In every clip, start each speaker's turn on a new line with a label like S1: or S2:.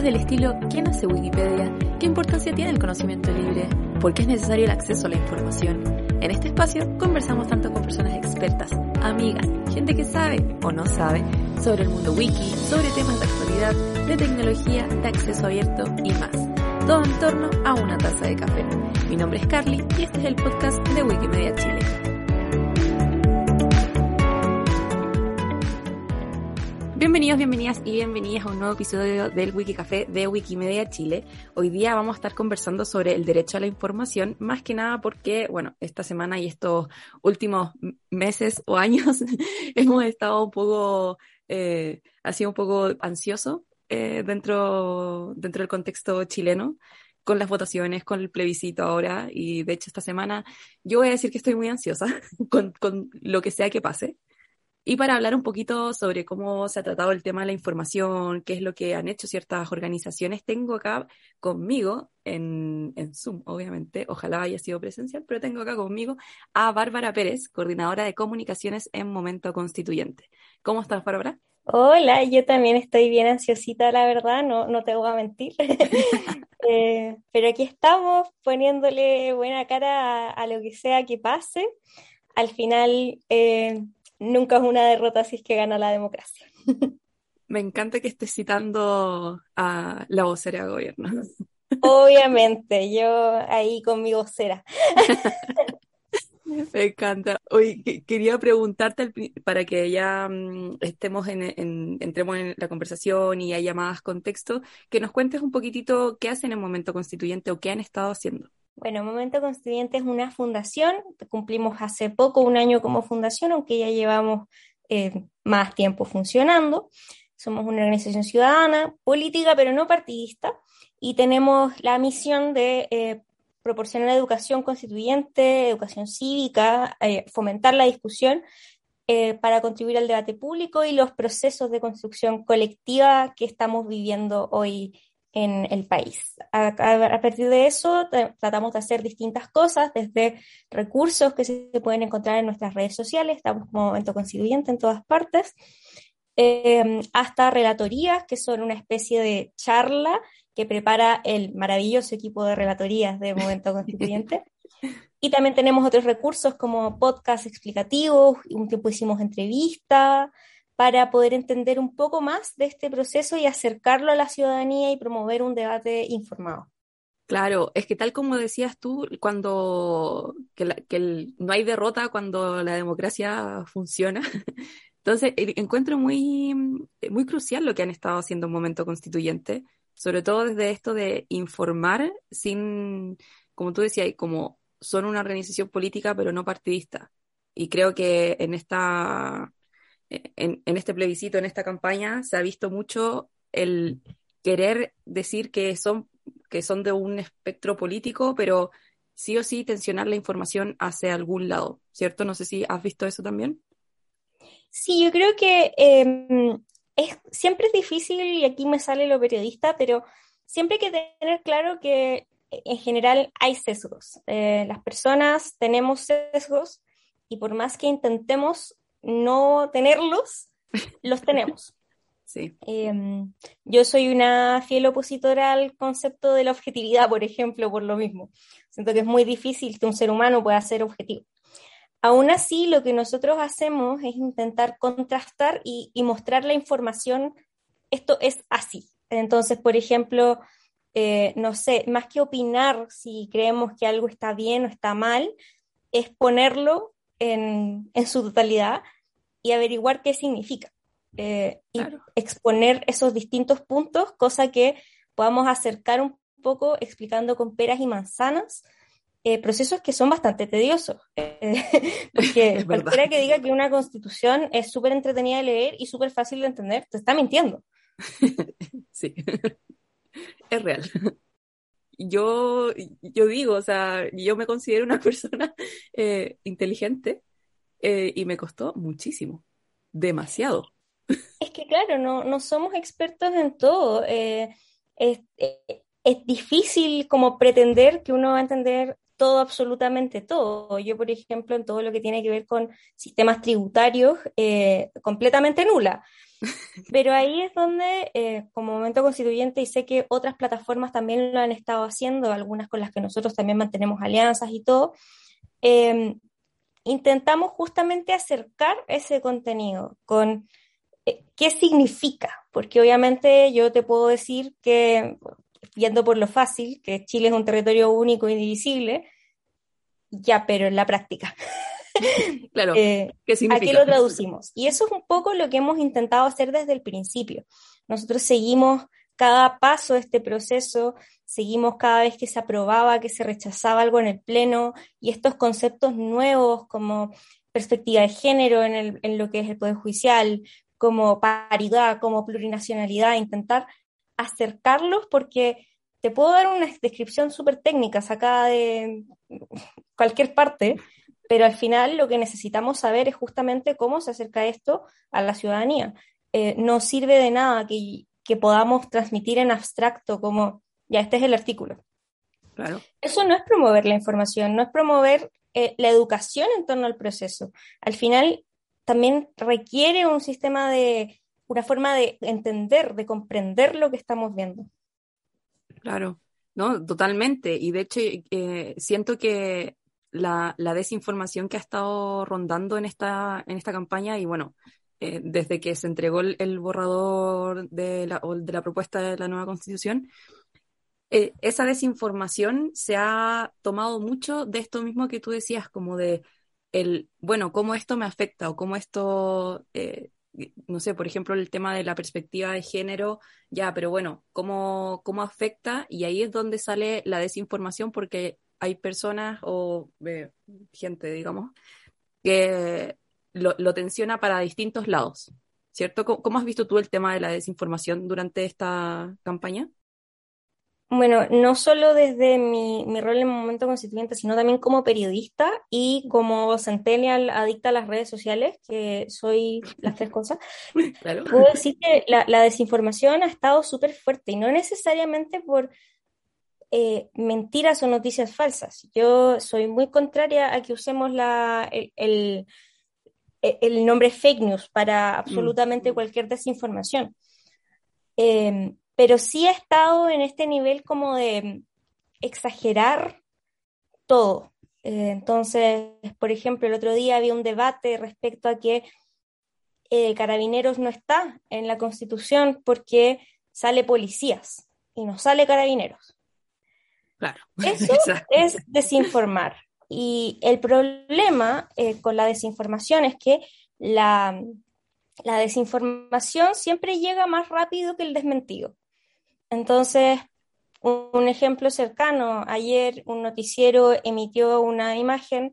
S1: Preguntas del estilo ¿quién hace Wikipedia? ¿Qué importancia tiene el conocimiento libre? ¿Por qué es necesario el acceso a la información? En este espacio conversamos tanto con personas expertas, amigas, gente que sabe o no sabe sobre el mundo wiki, sobre temas de actualidad, de tecnología, de acceso abierto y más. Todo en torno a una taza de café. Mi nombre es Carly y este es el podcast de Wikimedia Chile. Bienvenidos, bienvenidas y bienvenidas a un nuevo episodio del Wikicafé de Wikimedia Chile. Hoy día vamos a estar conversando sobre el derecho a la información, más que nada porque, bueno, esta semana y estos últimos meses o años hemos estado un poco, eh, ha sido un poco ansioso eh, dentro, dentro del contexto chileno con las votaciones, con el plebiscito ahora, y de hecho esta semana yo voy a decir que estoy muy ansiosa con, con lo que sea que pase. Y para hablar un poquito sobre cómo se ha tratado el tema de la información, qué es lo que han hecho ciertas organizaciones, tengo acá conmigo, en, en Zoom, obviamente, ojalá haya sido presencial, pero tengo acá conmigo a Bárbara Pérez, coordinadora de comunicaciones en Momento Constituyente. ¿Cómo estás, Bárbara?
S2: Hola, yo también estoy bien ansiosita, la verdad, no, no te voy a mentir. eh, pero aquí estamos poniéndole buena cara a, a, lo que sea que pase. Al final, eh, nunca es una derrota si es que gana la democracia.
S1: Me encanta que estés citando a la vocera de gobierno.
S2: Obviamente, yo ahí con mi vocera.
S1: Me encanta. Hoy quería preguntarte para que ya um, estemos en, en, entremos en la conversación y haya más contexto, que nos cuentes un poquitito qué hacen en el momento constituyente o qué han estado haciendo.
S2: Bueno, Momento Constituyente es una fundación, cumplimos hace poco un año como fundación, aunque ya llevamos eh, más tiempo funcionando. Somos una organización ciudadana, política, pero no partidista, y tenemos la misión de eh, proporcionar educación constituyente, educación cívica, eh, fomentar la discusión eh, para contribuir al debate público y los procesos de construcción colectiva que estamos viviendo hoy en el país. A, a, a, partir de eso, tratamos de hacer distintas cosas, desde recursos que se pueden encontrar en nuestras redes sociales, estamos como momento constituyente en todas partes, eh, hasta relatorías, que son una especie de charla que prepara el maravilloso equipo de relatorías de Momento Constituyente. Y también tenemos otros recursos como podcast explicativos, un tiempo hicimos entrevistas, para poder entender un poco más de este proceso y acercarlo a la ciudadanía y promover un debate informado.
S1: Claro, es que tal como decías tú, cuando que, no hay derrota cuando la democracia funciona. Entonces, encuentro muy, muy crucial lo que han estado haciendo en momento constituyente, sobre todo desde esto de informar sin, como tú decías, como son una organización política pero no partidista. Y creo que en esta en, en, este plebiscito, en esta campaña, se ha visto mucho el querer decir que son, que son de un espectro político, pero sí o sí tensionar la información hacia algún lado, ¿cierto? No sé si has visto eso también.
S2: Sí, yo creo que eh, es, siempre es difícil, y aquí me sale lo periodista, pero siempre hay que tener claro que en general hay sesgos. Eh, las personas tenemos sesgos y por más que intentemos no tenerlos, los tenemos.
S1: Sí.
S2: Eh, yo soy una fiel opositora al concepto de la objetividad, por ejemplo, por lo mismo. Siento que es muy difícil que un ser humano pueda ser objetivo. Aún así, lo que nosotros hacemos es intentar contrastar y, y mostrar la información, esto es así. Entonces, por ejemplo, eh, no sé, más que opinar si creemos que algo está bien o está mal, es ponerlo en, en su totalidad y averiguar qué significa. Eh, claro. Y exponer esos distintos puntos, cosa que podamos acercar un poco explicando con peras y manzanas eh, procesos que son bastante tediosos. Eh, porque cualquiera que diga que una constitución es súper entretenida de leer y súper fácil de entender, te está mintiendo.
S1: sí, es real yo, yo digo, o sea, yo me considero una persona eh, inteligente eh, y me costó muchísimo, demasiado.
S2: Es que claro, no, no somos expertos en todo. Eh, es, es, difícil como pretender que uno va a entender todo, absolutamente todo. Yo, por ejemplo, en todo lo que tiene que ver con sistemas tributarios, completamente nula. Pero ahí es donde, eh, como momento constituyente, y sé que otras plataformas también lo han estado haciendo, algunas con las que nosotros también mantenemos alianzas y todo, em, intentamos justamente acercar ese contenido con eh, qué significa, porque obviamente yo te puedo decir que, viendo por lo fácil, que Chile es un territorio único y divisible, ya, pero en la práctica.
S1: claro. Eh, ¿qué
S2: ¿A qué lo traducimos? Y eso es un poco lo que hemos intentado hacer desde el principio. Nosotros seguimos cada paso de este proceso, seguimos cada vez que se aprobaba, que se rechazaba algo en el Pleno, y estos conceptos nuevos como perspectiva de género en, en lo que es el Poder Judicial, como paridad, como plurinacionalidad, intentar acercarlos porque te puedo dar una descripción súper técnica sacada de cualquier parte, pero al final lo que necesitamos saber es justamente cómo se acerca esto a la ciudadanía. Eh, no sirve de nada que, podamos transmitir en abstracto como, ya, este es el artículo.
S1: Claro.
S2: Eso no es promover la información, no es promover eh, la educación en torno al proceso. Al final también requiere un sistema de, una forma de entender, de comprender lo que estamos viendo.
S1: Claro, no, totalmente. Y de hecho, eh, siento que la, desinformación que ha estado rondando en esta, en esta campaña, y bueno, eh, desde que se entregó el, borrador de la, de la, propuesta de la nueva constitución, eh, esa desinformación se ha tomado mucho de esto mismo que tú decías, como de el, bueno, cómo esto me afecta o cómo esto no sé, por ejemplo, el tema de la perspectiva de género, ya, pero bueno, ¿cómo, cómo afecta? Y ahí es donde sale la desinformación porque hay personas o eh, gente, digamos, que lo, lo, tensiona para distintos lados, ¿cierto? ¿Cómo, has visto tú el tema de la desinformación durante esta campaña?
S2: Bueno, no solo desde mi, rol en el momento constituyente, sino también como periodista y como centennial adicta a las redes sociales, que soy las tres cosas, puedo decir que la, desinformación ha estado súper fuerte y no necesariamente por eh, mentiras o noticias falsas. Yo soy muy contraria a que usemos la, el, el, nombre fake news para absolutamente mm. cualquier desinformación. Em, pero sí he estado en este nivel como de exagerar todo. Eh, entonces, por ejemplo, el otro día había un debate respecto a que eh, Carabineros no está en la Constitución porque sale policías y no sale Carabineros.
S1: Claro.
S2: Eso es desinformar. Y el problema eh, con la desinformación es que la, la desinformación siempre llega más rápido que el desmentido. Entonces, un ejemplo cercano, ayer un noticiero emitió una imagen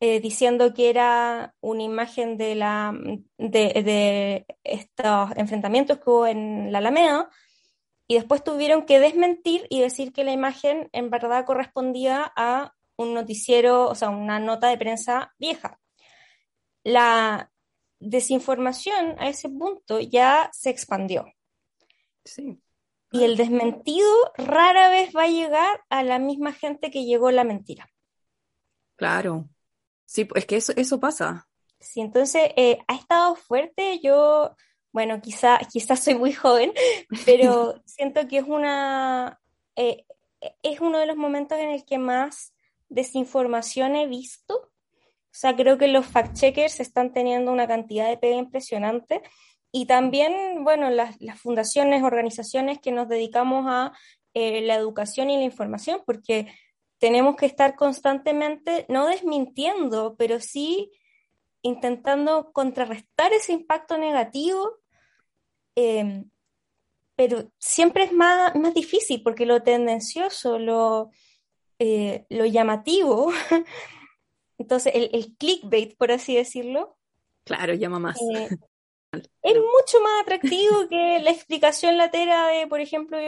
S2: eh, diciendo que era una imagen de, la, de, estos enfrentamientos que hubo en la Alameda y después tuvieron que desmentir y decir que la imagen en verdad correspondía a un noticiero, o sea, una nota de prensa vieja. La desinformación a ese punto ya se expandió.
S1: Sí.
S2: Y el desmentido rara vez va a llegar a la misma gente que llegó la mentira.
S1: Claro. Sí, es que eso, eso pasa.
S2: Sí, entonces eh, ha estado fuerte. Yo, bueno, quizá, quizás soy muy joven, pero siento que es una eh, es uno de los momentos en el que más desinformación he visto. O sea, creo que los fact-checkers están teniendo una cantidad de pega impresionante y también, bueno, las, fundaciones, organizaciones que nos dedicamos a eh, la educación y la información, porque tenemos que estar constantemente, no desmintiendo, pero sí intentando contrarrestar ese impacto negativo, em, pero siempre es más, más difícil porque lo tendencioso, lo, eh, lo llamativo, entonces el, el, clickbait, por así decirlo.
S1: Claro, llama más.
S2: Eh, es mucho más atractivo que la explicación latera de, por ejemplo,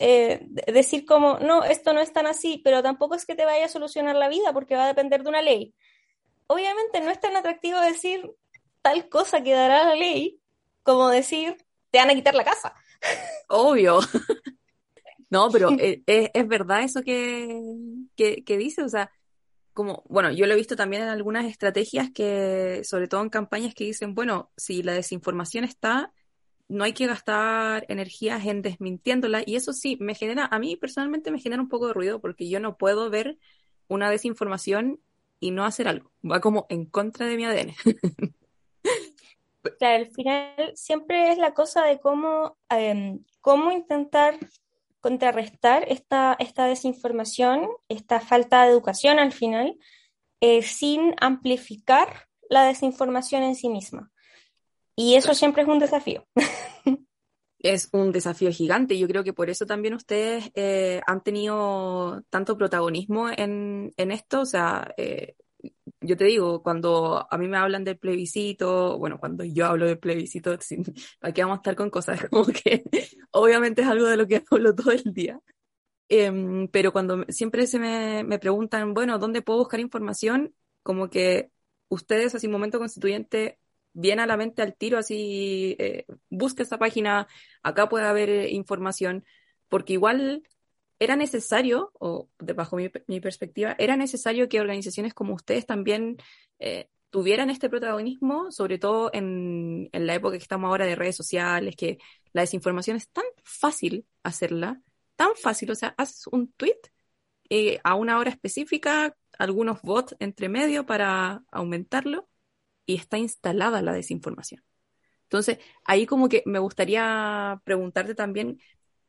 S2: eh, decir como, no, esto no es tan así, pero tampoco es que te vaya a solucionar la vida porque va a depender de una ley. Obviamente no es tan atractivo decir tal cosa que dará la ley como decir, te van a quitar la casa.
S1: Obvio. No, pero eh, es, verdad eso que, que, dice, o sea, como, bueno, yo lo he visto también en algunas estrategias que, sobre todo en campañas que dicen, bueno, si la desinformación está, no hay que gastar energías en desmintiéndola. Y eso sí, me genera, a mí personalmente me genera un poco de ruido porque yo no puedo ver una desinformación y no hacer algo. Va como en contra de mi ADN.
S2: Claro, al final siempre es la cosa de cómo, em, cómo intentar contrarrestar esta, esta desinformación, esta falta de educación al final, eh, sin amplificar la desinformación en sí misma. Y eso siempre es un desafío.
S1: Es un desafío gigante. Yo creo que por eso también ustedes eh, han tenido tanto protagonismo en, en esto. O sea, eh, yo te digo, cuando a mí me hablan del plebiscito, bueno, cuando yo hablo del plebiscito, aquí vamos a estar con cosas? Como que obviamente es algo de lo que hablo todo el día. Em, pero cuando siempre se me, me, preguntan, bueno, ¿dónde puedo buscar información? Como que ustedes, así, momento constituyente, viene a la mente al tiro, así, eh, busca esta página, acá puede haber eh, información, porque igual era necesario, o bajo mi, perspectiva, era necesario que organizaciones como ustedes también eh, tuvieran este protagonismo, sobre todo en, en, la época que estamos ahora de redes sociales, que la desinformación es tan fácil hacerla, tan fácil, o sea, haces un tweet eh, a una hora específica, algunos bots entre medio para aumentarlo, y está instalada la desinformación. Entonces, ahí como que me gustaría preguntarte también,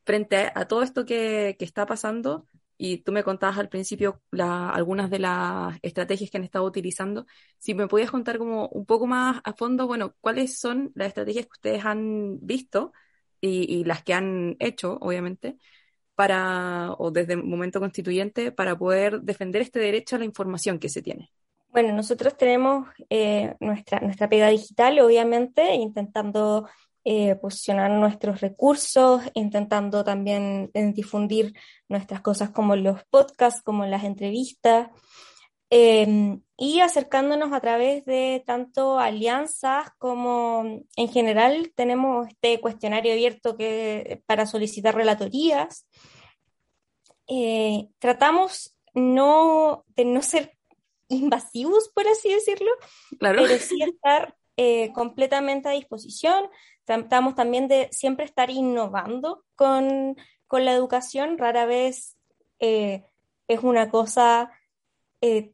S1: frente a, todo esto que, está pasando, y tú me contabas al principio algunas de las estrategias que han estado utilizando, si me podías contar como un poco más a fondo, bueno, cuáles son las estrategias que ustedes han visto y, las que han hecho, obviamente, para, o desde el momento constituyente, para poder defender este derecho a la información que se tiene.
S2: Bueno, nosotros tenemos eh, nuestra, nuestra pega digital, obviamente, intentando eh, posicionar nuestros recursos, intentando también eh, difundir nuestras cosas como los podcasts, como las entrevistas, em, y acercándonos a través de tanto alianzas como en general tenemos este cuestionario abierto que, para solicitar relatorías. Eh, tratamos no, de no ser invasivos, por así decirlo, pero sí estar completamente a disposición. Tratamos también de siempre estar innovando con, la educación. Rara vez eh, es una cosa eh,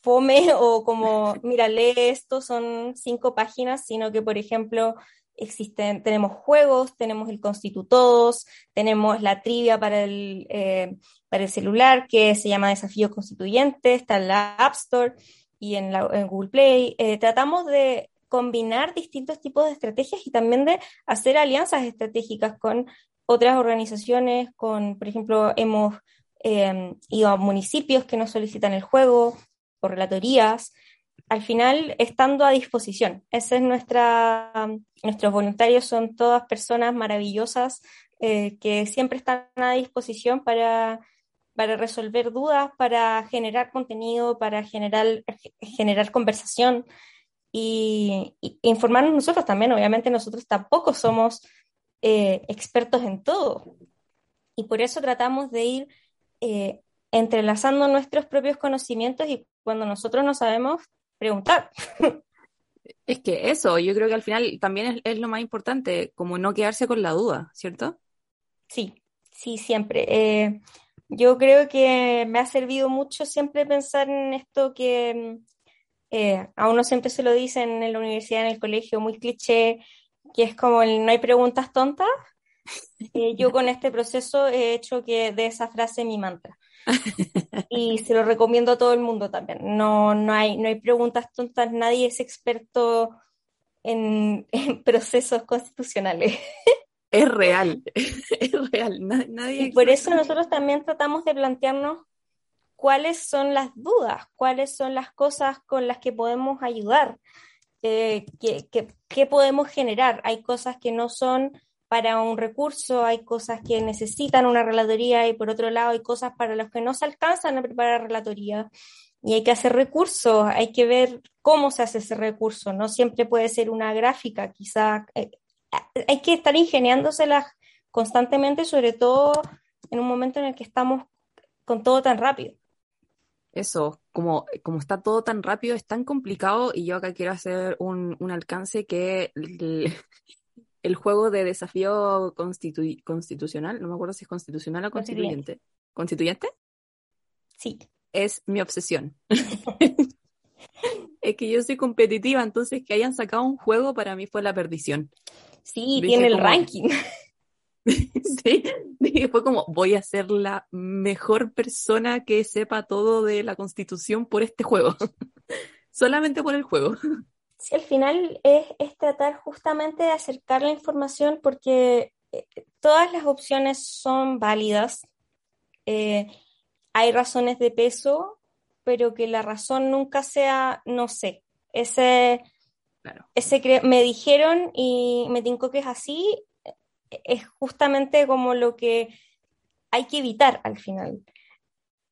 S2: fome o como, mira, lee esto, son cinco páginas, sino que, por ejemplo, existen, tenemos juegos, tenemos el Constitutodos, tenemos la trivia para el, eh, para el celular que se llama Desafío Constituyente, está en la App Store y en, la, en Google Play. tratamos de combinar distintos tipos de estrategias y también de hacer alianzas estratégicas con otras organizaciones, con, por ejemplo, hemos em, ido a municipios que nos solicitan el juego o relatorías, al final estando a disposición. Esa es nuestra, nuestros voluntarios son todas personas maravillosas eh, que siempre están a disposición para, para resolver dudas, para generar contenido, para generar, generar conversación y, informarnos nosotros también. Obviamente nosotros tampoco somos eh, expertos en todo y por eso tratamos de ir eh, entrelazando nuestros propios conocimientos y cuando nosotros no sabemos, preguntar.
S1: Es que eso, yo creo que al final también es, lo más importante, como no quedarse con la duda, ¿cierto?
S2: Sí, sí, siempre. Eh, yo creo que me ha servido mucho siempre pensar en esto que eh, a uno siempre se lo dicen en la universidad, en el colegio, muy cliché, que es como el no hay preguntas tontas. Eh, yo con este proceso he hecho que de esa frase mi mantra. Y se lo recomiendo a todo el mundo también. No, no, hay, no hay preguntas tontas, nadie es experto en, procesos constitucionales.
S1: Es real, es real. Nadie
S2: y por eso nosotros también tratamos de plantearnos cuáles son las dudas, cuáles son las cosas con las que podemos ayudar, eh, qué, podemos generar. Hay cosas que no son para un recurso, hay cosas que necesitan una relatoría y por otro lado hay cosas para las que no se alcanzan a preparar relatoría y hay que hacer recursos, hay que ver cómo se hace ese recurso, no siempre puede ser una gráfica, quizá eh, hay que estar ingeniándoselas constantemente, sobre todo en un momento en el que estamos con todo tan rápido.
S1: Eso, como, como está todo tan rápido, es tan complicado y yo acá quiero hacer un, un alcance que el, el, juego de desafío constitu, constitucional, no me acuerdo si es constitucional o constituyente. ¿Constituyente?
S2: Sí.
S1: Es mi obsesión. es que yo soy competitiva, entonces que hayan sacado un juego para mí fue la perdición.
S2: Sí, tiene el ranking.
S1: sí, fue como, voy a ser la mejor persona que sepa todo de la constitución por este juego. Solamente por el juego.
S2: Sí, al final es, es, tratar justamente de acercar la información porque eh, todas las opciones son válidas. Eh, hay razones de peso, pero que la razón nunca sea, no sé, ese, claro. ese me dijeron y me tinco que es así, es justamente como lo que hay que evitar al final.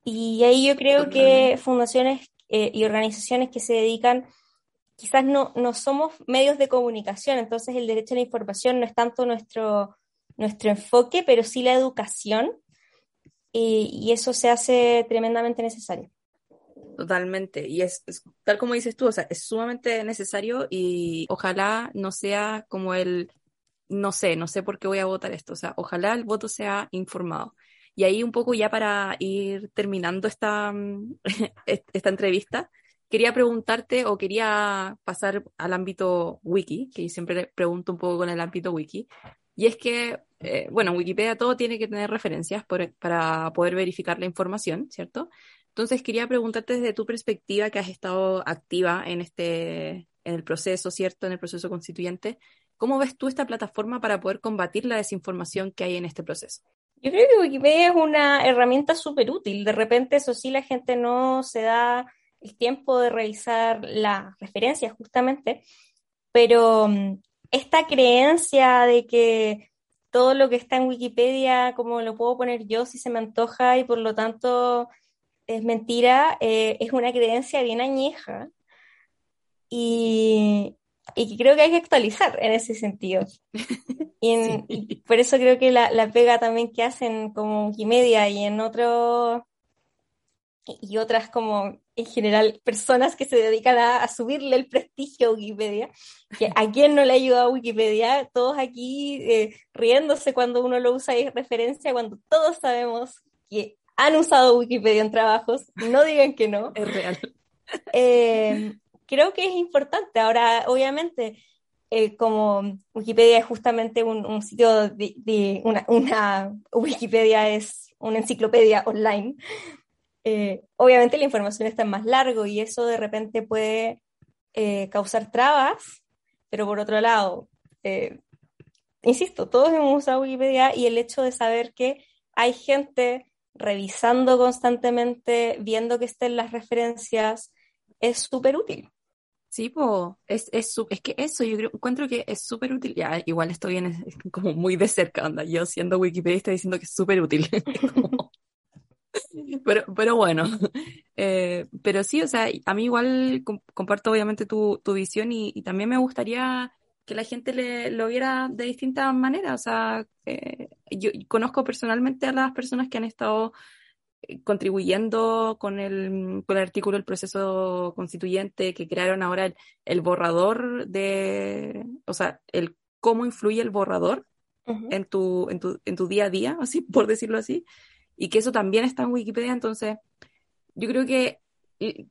S2: Y ahí yo creo que fundaciones eh, y organizaciones que se dedican, quizás no, no somos medios de comunicación, entonces el derecho a la información no es tanto nuestro, nuestro enfoque, pero sí la educación, y, y eso se hace tremendamente necesario.
S1: Totalmente. Y es, es, tal como dices tú, o sea, es sumamente necesario y ojalá no sea como el no sé, no sé por qué voy a votar esto. O sea, ojalá el voto sea informado. Y ahí un poco ya para ir terminando esta, esta entrevista, quería preguntarte o quería pasar al ámbito wiki, que siempre pregunto un poco con el ámbito wiki. Y es que, eh, bueno, Wikipedia todo tiene que tener referencias para poder verificar la información, ¿cierto? Entonces quería preguntarte desde tu perspectiva que has estado activa en este, en el proceso, ¿cierto? En el proceso constituyente, ¿Cómo ves tú esta plataforma para poder combatir la desinformación que hay en este proceso?
S2: Yo creo que Wikipedia es una herramienta súper útil. De repente, eso sí, la gente no se da el tiempo de revisar las referencias justamente, pero mm, esta creencia de que todo lo que está en Wikipedia, como lo puedo poner yo si se me antoja y por lo tanto es mentira, eh, es una creencia bien añeja. Y, y que creo que hay que actualizar en ese sentido. Y, por eso creo que la, la, pega también que hacen como Wikimedia y en otro y otras como en general personas que se dedican a, subirle el prestigio a Wikipedia, que a quien no le ayuda a Wikipedia, todos aquí eh, riéndose cuando uno lo usa y referencia, cuando todos sabemos que han usado Wikipedia en trabajos, no digan que no.
S1: Es real.
S2: Eh, creo que es importante. Ahora, obviamente, eh, como Wikipedia es justamente un, sitio de, una, Wikipedia es una enciclopedia online, eh, obviamente la información está más largo y eso de repente puede eh, causar trabas, pero por otro lado, insisto, todos hemos usado Wikipedia y el hecho de saber que hay gente revisando constantemente, viendo que estén las referencias, es súper útil.
S1: Sí, pues, es, es, es, que eso, yo creo, encuentro que es súper útil. Ya, igual esto viene como muy de cerca, anda. Yo siendo Wikipedia estoy diciendo que es súper útil. pero, pero bueno, eh, pero sí, o sea, a mí igual comparto obviamente tu, tu visión y, y, también me gustaría que la gente le, lo viera de distintas maneras. O sea, eh, yo conozco personalmente a las personas que han estado contribuyendo con el, con el artículo del proceso constituyente que crearon ahora el, borrador de, o sea, el cómo influye el borrador en, tu, en, tu, en tu día a día, así por decirlo así, y que eso también está en Wikipedia, entonces yo creo que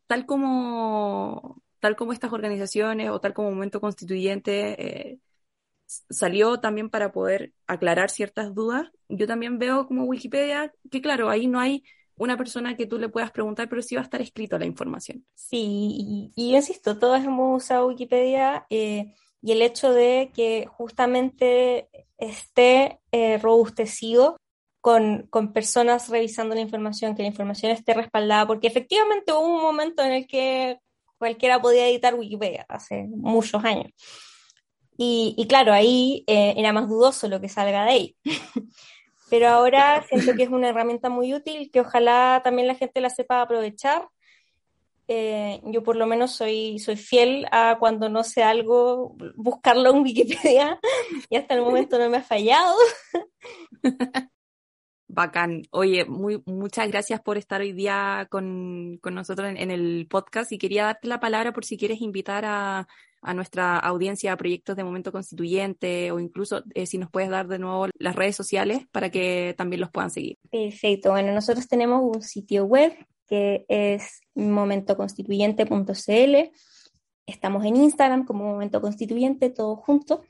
S1: tal como, tal como estas organizaciones o tal como Momento Constituyente eh, salió también para poder aclarar ciertas dudas, yo también veo como Wikipedia que claro, ahí no hay una persona que tú le puedas preguntar, pero sí va a estar escrito la información.
S2: Sí, y, yo insisto, todos hemos usado Wikipedia eh, y el hecho de que justamente esté eh, robustecido con, con, personas revisando la información, que la información esté respaldada, porque efectivamente hubo un momento en el que cualquiera podía editar Wikipedia, hace muchos años. Y, y claro, ahí eh, era más dudoso lo que salga de ahí. pero ahora siento que es una herramienta muy útil que ojalá también la gente la sepa aprovechar. Eh, yo por lo menos soy, soy fiel a cuando no sé algo, buscarlo en Wikipedia y hasta el momento no me ha fallado.
S1: Bacán. Oye, muchas gracias por estar hoy día con, con nosotros en, el podcast y quería darte la palabra por si quieres invitar a, a nuestra audiencia proyectos de momento constituyente o incluso eh, si nos puedes dar de nuevo las redes sociales para que también los puedan seguir.
S2: Perfecto. Bueno, nosotros tenemos un sitio web que es momentoconstituyente.cl. Estamos en Instagram como Momento Constituyente, todo junto,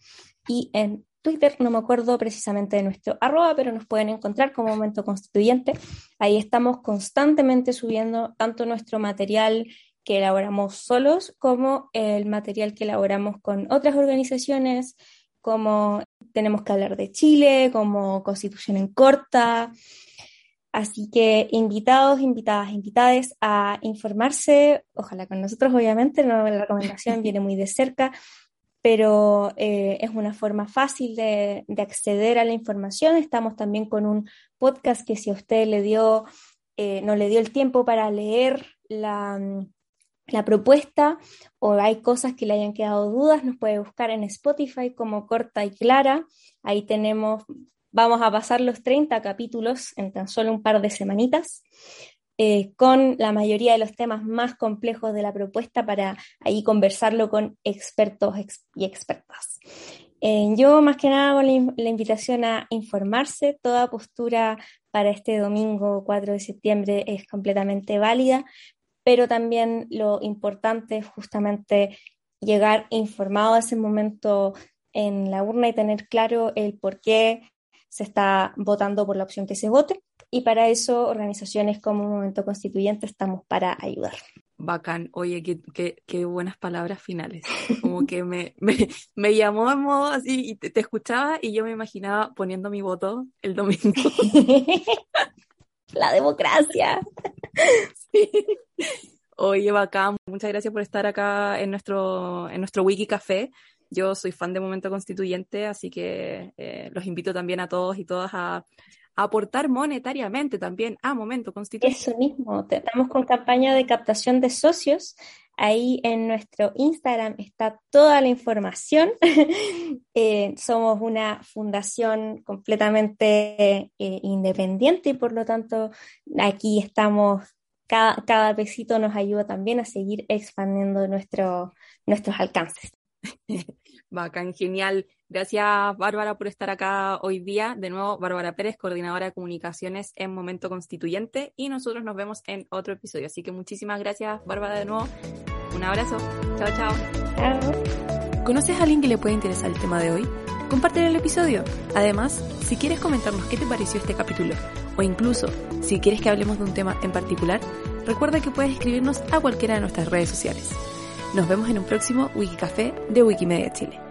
S2: y en Twitter, no me acuerdo precisamente de nuestro arroba, pero nos pueden encontrar como Momento Constituyente. Ahí estamos constantemente subiendo tanto nuestro material que elaboramos solos como el material que elaboramos con otras organizaciones, como tenemos que hablar de Chile, como Constitución en Corta. Así que invitados, invitadas, invitadas a informarse, ojalá con nosotros obviamente, no, la recomendación viene muy de cerca, pero eh, es una forma fácil de, acceder a la información. Estamos también con un podcast que si a usted le dio, eh, no le dio el tiempo para leer la, la propuesta o hay cosas que le hayan quedado dudas, nos puede buscar en Spotify como Corta y Clara. Ahí tenemos, vamos a pasar los 30 capítulos en tan solo un par de semanitas. Eh, con la mayoría de los temas más complejos de la propuesta para ahí conversarlo con expertos y expertas. Eh, yo más que nada hago la, invitación a informarse, toda postura para este domingo 4 de septiembre es completamente válida, pero también lo importante es justamente llegar informado a ese momento en la urna y tener claro el por qué se está votando por la opción que se vote y para eso organizaciones como Momento Constituyente estamos para ayudar.
S1: Bacán, oye, qué, qué, buenas palabras finales. Como que me, me, me llamó en modo así y te, escuchaba y yo me imaginaba poniendo mi voto el domingo.
S2: La democracia.
S1: Oye, bacán, muchas gracias por estar acá en nuestro, en nuestro Wiki Café. Yo soy fan de Momento Constituyente, así que eh, los invito también a todos y todas a, aportar monetariamente también a Momento Constituyente.
S2: Eso mismo, estamos con campaña de captación de socios. Ahí en nuestro Instagram está toda la información. Eh, somos una fundación completamente eh, independiente y por lo tanto aquí estamos, cada, cada pesito nos ayuda también a seguir expandiendo nuestro, nuestros alcances.
S1: Bacán, genial. Gracias, Bárbara, por estar acá hoy día. De nuevo, Bárbara Pérez, coordinadora de comunicaciones en Momento Constituyente. Y nosotros nos vemos en otro episodio. Así que muchísimas gracias, Bárbara, de nuevo. Un abrazo. Chao, chao. Chao. ¿Conoces a alguien que le puede interesar el tema de hoy? Comparte el episodio. Además, si quieres comentarnos qué te pareció este capítulo, o incluso si quieres que hablemos de un tema en particular, recuerda que puedes escribirnos a cualquiera de nuestras redes sociales. Nos vemos en un próximo Wikicafé de Wikimedia Chile.